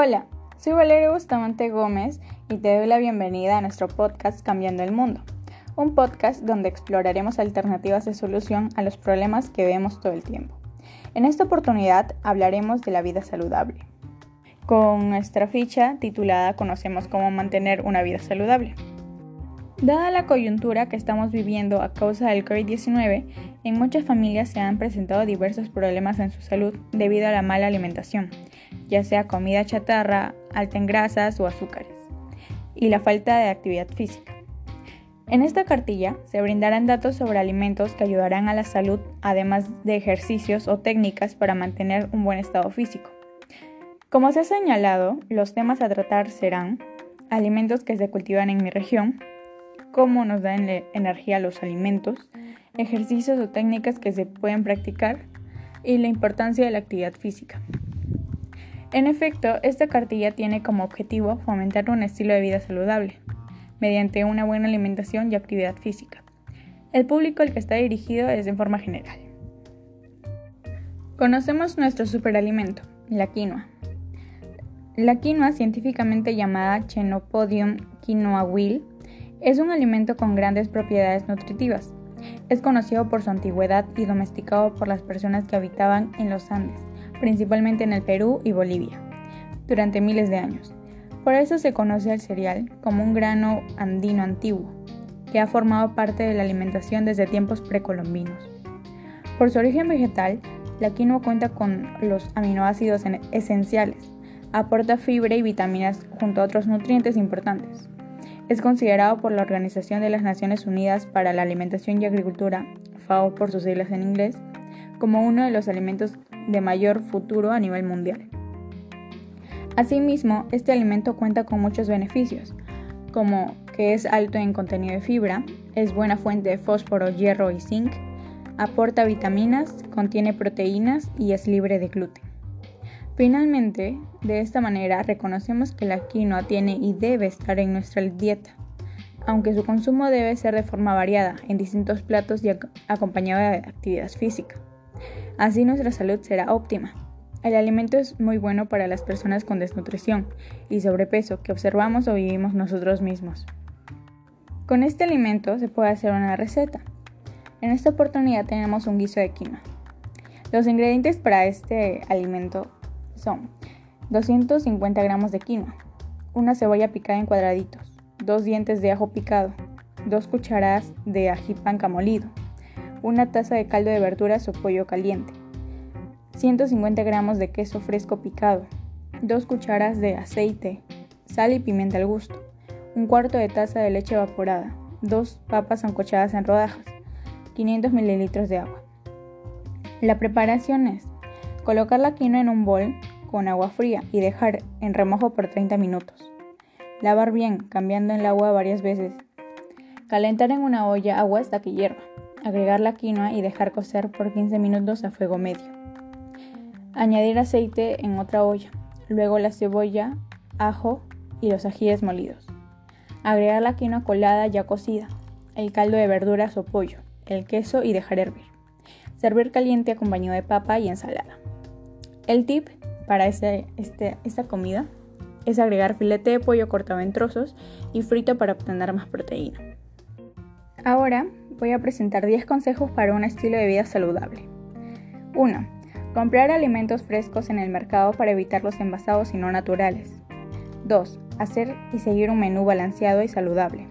Hola, soy Valeria Bustamante Gómez y te doy la bienvenida a nuestro podcast Cambiando el Mundo, un podcast donde exploraremos alternativas de solución a los problemas que vemos todo el tiempo. En esta oportunidad hablaremos de la vida saludable. Con nuestra ficha titulada Conocemos cómo mantener una vida saludable. Dada la coyuntura que estamos viviendo a causa del COVID-19, en muchas familias se han presentado diversos problemas en su salud debido a la mala alimentación, ya sea comida chatarra, alta en grasas o azúcares, y la falta de actividad física. En esta cartilla se brindarán datos sobre alimentos que ayudarán a la salud, además de ejercicios o técnicas para mantener un buen estado físico. Como se ha señalado, los temas a tratar serán alimentos que se cultivan en mi región, cómo nos dan energía los alimentos, ejercicios o técnicas que se pueden practicar y la importancia de la actividad física. En efecto, esta cartilla tiene como objetivo fomentar un estilo de vida saludable, mediante una buena alimentación y actividad física. El público al que está dirigido es en forma general. Conocemos nuestro superalimento, la quinoa. La quinoa, científicamente llamada Chenopodium quinoahuil, es un alimento con grandes propiedades nutritivas. Es conocido por su antigüedad y domesticado por las personas que habitaban en los Andes, principalmente en el Perú y Bolivia, durante miles de años. Por eso se conoce al cereal como un grano andino antiguo, que ha formado parte de la alimentación desde tiempos precolombinos. Por su origen vegetal, la quinoa cuenta con los aminoácidos esenciales, aporta fibra y vitaminas junto a otros nutrientes importantes. Es considerado por la Organización de las Naciones Unidas para la Alimentación y Agricultura, FAO por sus siglas en inglés, como uno de los alimentos de mayor futuro a nivel mundial. Asimismo, este alimento cuenta con muchos beneficios, como que es alto en contenido de fibra, es buena fuente de fósforo, hierro y zinc, aporta vitaminas, contiene proteínas y es libre de gluten. Finalmente, de esta manera reconocemos que la quinoa tiene y debe estar en nuestra dieta, aunque su consumo debe ser de forma variada, en distintos platos y acompañado de actividad física. Así nuestra salud será óptima. El alimento es muy bueno para las personas con desnutrición y sobrepeso que observamos o vivimos nosotros mismos. Con este alimento se puede hacer una receta. En esta oportunidad tenemos un guiso de quinoa. Los ingredientes para este alimento son 250 gramos de quinoa, una cebolla picada en cuadraditos, dos dientes de ajo picado, dos cucharadas de ají panca molido, una taza de caldo de verduras o pollo caliente, 150 gramos de queso fresco picado, dos cucharadas de aceite, sal y pimienta al gusto, un cuarto de taza de leche evaporada, dos papas ancochadas en rodajas, 500 mililitros de agua. La preparación es Colocar la quinoa en un bol con agua fría y dejar en remojo por 30 minutos. Lavar bien, cambiando el agua varias veces. Calentar en una olla agua hasta que hierva. Agregar la quinoa y dejar cocer por 15 minutos a fuego medio. Añadir aceite en otra olla. Luego la cebolla, ajo y los ajíes molidos. Agregar la quinoa colada ya cocida, el caldo de verduras o pollo, el queso y dejar hervir. Servir caliente acompañado de papa y ensalada. El tip para este, esta comida es agregar filete de pollo cortado en trozos y frito para obtener más proteína. Ahora voy a presentar 10 consejos para un estilo de vida saludable. 1. Comprar alimentos frescos en el mercado para evitar los envasados y no naturales. 2. Hacer y seguir un menú balanceado y saludable.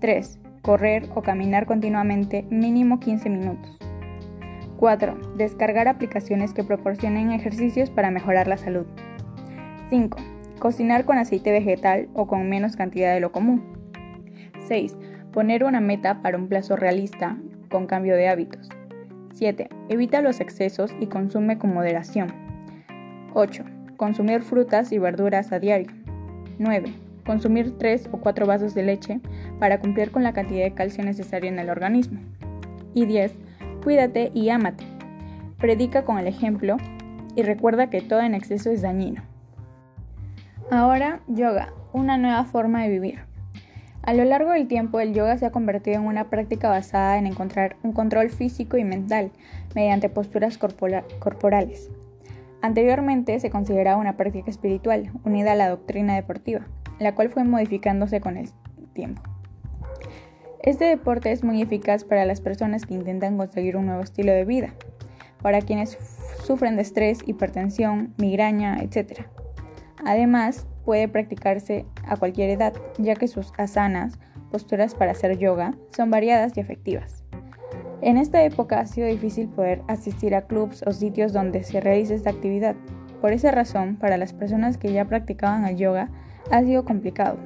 3. Correr o caminar continuamente mínimo 15 minutos. 4. Descargar aplicaciones que proporcionen ejercicios para mejorar la salud. 5. Cocinar con aceite vegetal o con menos cantidad de lo común. 6. Poner una meta para un plazo realista con cambio de hábitos. 7. Evita los excesos y consume con moderación. 8. Consumir frutas y verduras a diario. 9. Consumir 3 o 4 vasos de leche para cumplir con la cantidad de calcio necesario en el organismo. Y 10 Cuídate y ámate. Predica con el ejemplo y recuerda que todo en exceso es dañino. Ahora, yoga, una nueva forma de vivir. A lo largo del tiempo, el yoga se ha convertido en una práctica basada en encontrar un control físico y mental mediante posturas corporales. Anteriormente se consideraba una práctica espiritual unida a la doctrina deportiva, la cual fue modificándose con el tiempo. Este deporte es muy eficaz para las personas que intentan conseguir un nuevo estilo de vida, para quienes sufren de estrés, hipertensión, migraña, etc. Además, puede practicarse a cualquier edad, ya que sus asanas, posturas para hacer yoga, son variadas y efectivas. En esta época ha sido difícil poder asistir a clubs o sitios donde se realice esta actividad. Por esa razón, para las personas que ya practicaban el yoga, ha sido complicado,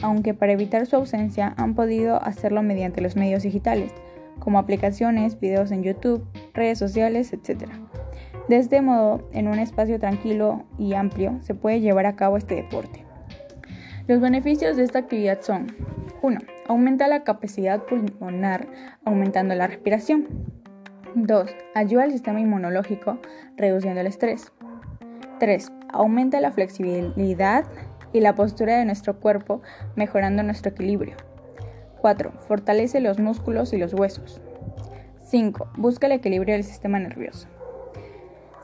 aunque para evitar su ausencia han podido hacerlo mediante los medios digitales, como aplicaciones, videos en YouTube, redes sociales, etc. De este modo, en un espacio tranquilo y amplio, se puede llevar a cabo este deporte. Los beneficios de esta actividad son 1. Aumenta la capacidad pulmonar aumentando la respiración. 2. Ayuda al sistema inmunológico reduciendo el estrés. 3. Aumenta la flexibilidad y la postura de nuestro cuerpo mejorando nuestro equilibrio. 4. Fortalece los músculos y los huesos. 5. Busca el equilibrio del sistema nervioso.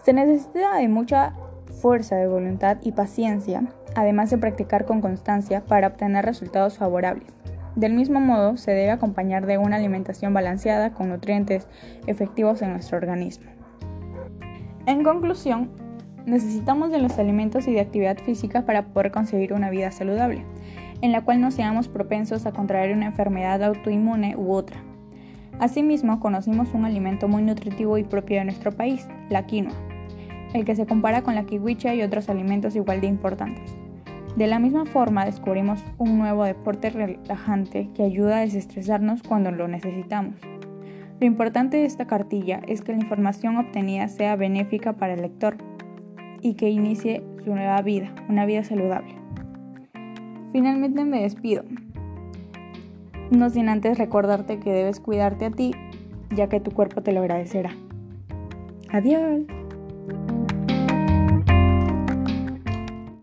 Se necesita de mucha fuerza de voluntad y paciencia además de practicar con constancia para obtener resultados favorables. Del mismo modo, se debe acompañar de una alimentación balanceada con nutrientes efectivos en nuestro organismo. En conclusión, necesitamos de los alimentos y de actividad física para poder conseguir una vida saludable, en la cual no seamos propensos a contraer una enfermedad autoinmune u otra. Asimismo, conocimos un alimento muy nutritivo y propio de nuestro país, la quinoa, el que se compara con la kiwicha y otros alimentos igual de importantes. De la misma forma, descubrimos un nuevo deporte relajante que ayuda a desestresarnos cuando lo necesitamos. Lo importante de esta cartilla es que la información obtenida sea benéfica para el lector y que inicie su nueva vida, una vida saludable. Finalmente me despido, no sin antes recordarte que debes cuidarte a ti, ya que tu cuerpo te lo agradecerá. Adiós.